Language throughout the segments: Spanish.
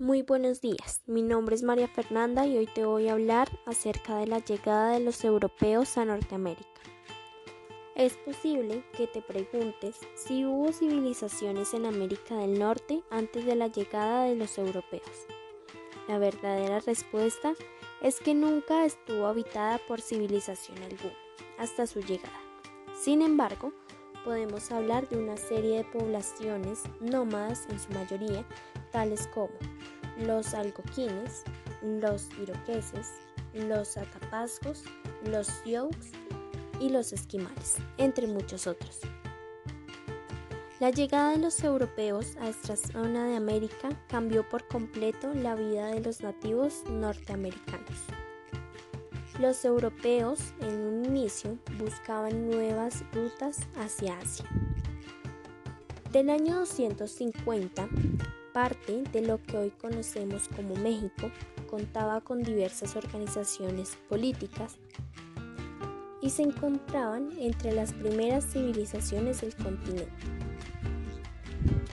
Muy buenos días, mi nombre es María Fernanda y hoy te voy a hablar acerca de la llegada de los europeos a Norteamérica. Es posible que te preguntes si hubo civilizaciones en América del Norte antes de la llegada de los europeos. La verdadera respuesta es que nunca estuvo habitada por civilización alguna hasta su llegada. Sin embargo, podemos hablar de una serie de poblaciones nómadas en su mayoría, tales como los algoquines, los iroqueses, los atapascos, los sioux y los esquimales, entre muchos otros. La llegada de los europeos a esta zona de América cambió por completo la vida de los nativos norteamericanos. Los europeos en un inicio buscaban nuevas rutas hacia Asia. Del año 250, parte de lo que hoy conocemos como México contaba con diversas organizaciones políticas y se encontraban entre las primeras civilizaciones del continente.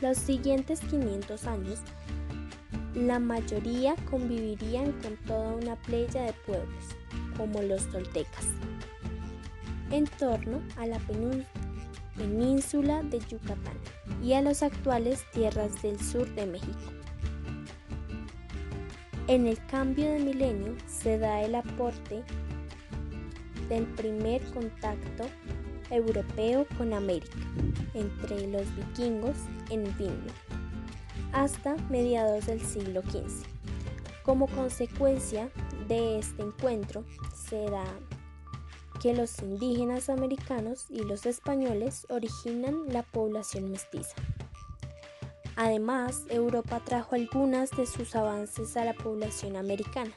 Los siguientes 500 años, la mayoría convivirían con toda una playa de pueblos, como los toltecas, en torno a la península de Yucatán y a las actuales tierras del sur de México. En el cambio de milenio se da el aporte del primer contacto europeo con América entre los vikingos en Vinland hasta mediados del siglo XV. Como consecuencia de este encuentro se da que los indígenas americanos y los españoles originan la población mestiza. Además, Europa trajo algunas de sus avances a la población americana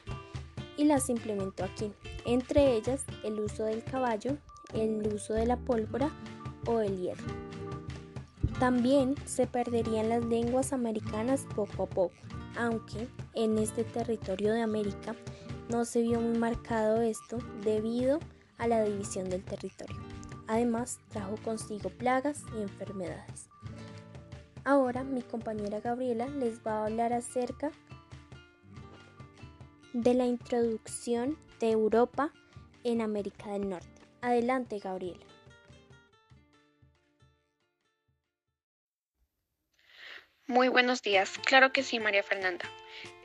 y las implementó aquí, entre ellas el uso del caballo, el uso de la pólvora o el hierro. También se perderían las lenguas americanas poco a poco, aunque en este territorio de América no se vio muy marcado esto debido a la división del territorio. Además, trajo consigo plagas y enfermedades. Ahora mi compañera Gabriela les va a hablar acerca de la introducción de Europa en América del Norte. Adelante, Gabriela. Muy buenos días. Claro que sí, María Fernanda.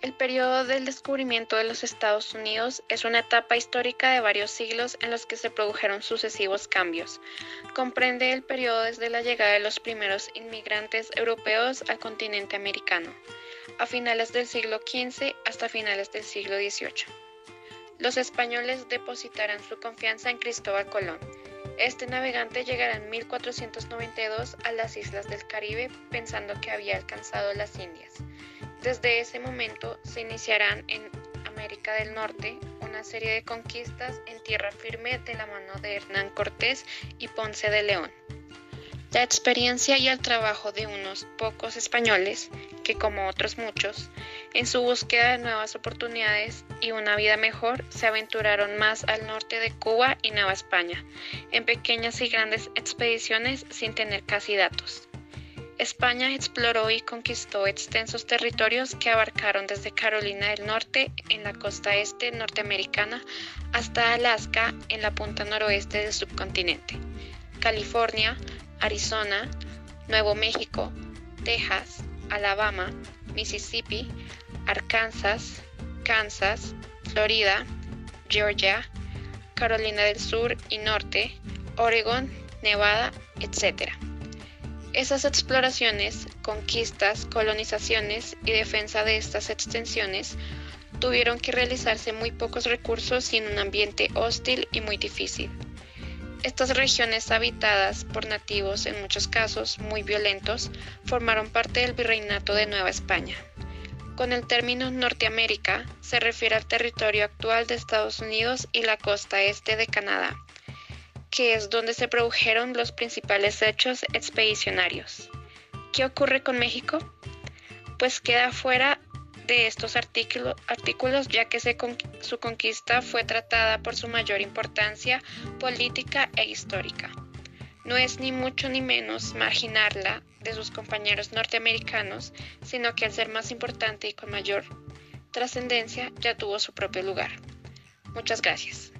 El periodo del descubrimiento de los Estados Unidos es una etapa histórica de varios siglos en los que se produjeron sucesivos cambios. Comprende el periodo desde la llegada de los primeros inmigrantes europeos al continente americano, a finales del siglo XV hasta finales del siglo XVIII. Los españoles depositarán su confianza en Cristóbal Colón. Este navegante llegará en 1492 a las islas del Caribe pensando que había alcanzado las Indias. Desde ese momento se iniciarán en América del Norte una serie de conquistas en tierra firme de la mano de Hernán Cortés y Ponce de León. La experiencia y el trabajo de unos pocos españoles, que como otros muchos, en su búsqueda de nuevas oportunidades y una vida mejor, se aventuraron más al norte de Cuba y Nueva España, en pequeñas y grandes expediciones sin tener casi datos. España exploró y conquistó extensos territorios que abarcaron desde Carolina del Norte en la costa este norteamericana hasta Alaska en la punta noroeste del subcontinente, California, Arizona, Nuevo México, Texas, Alabama, Mississippi, Arkansas, Kansas, Florida, Georgia, Carolina del Sur y Norte, Oregon, Nevada, etc. Esas exploraciones, conquistas, colonizaciones y defensa de estas extensiones tuvieron que realizarse muy pocos recursos y en un ambiente hostil y muy difícil. Estas regiones habitadas por nativos, en muchos casos muy violentos, formaron parte del virreinato de Nueva España. Con el término Norteamérica se refiere al territorio actual de Estados Unidos y la costa este de Canadá, que es donde se produjeron los principales hechos expedicionarios. ¿Qué ocurre con México? Pues queda fuera de estos artículos ya que su conquista fue tratada por su mayor importancia política e histórica. No es ni mucho ni menos marginarla de sus compañeros norteamericanos, sino que al ser más importante y con mayor trascendencia ya tuvo su propio lugar. Muchas gracias.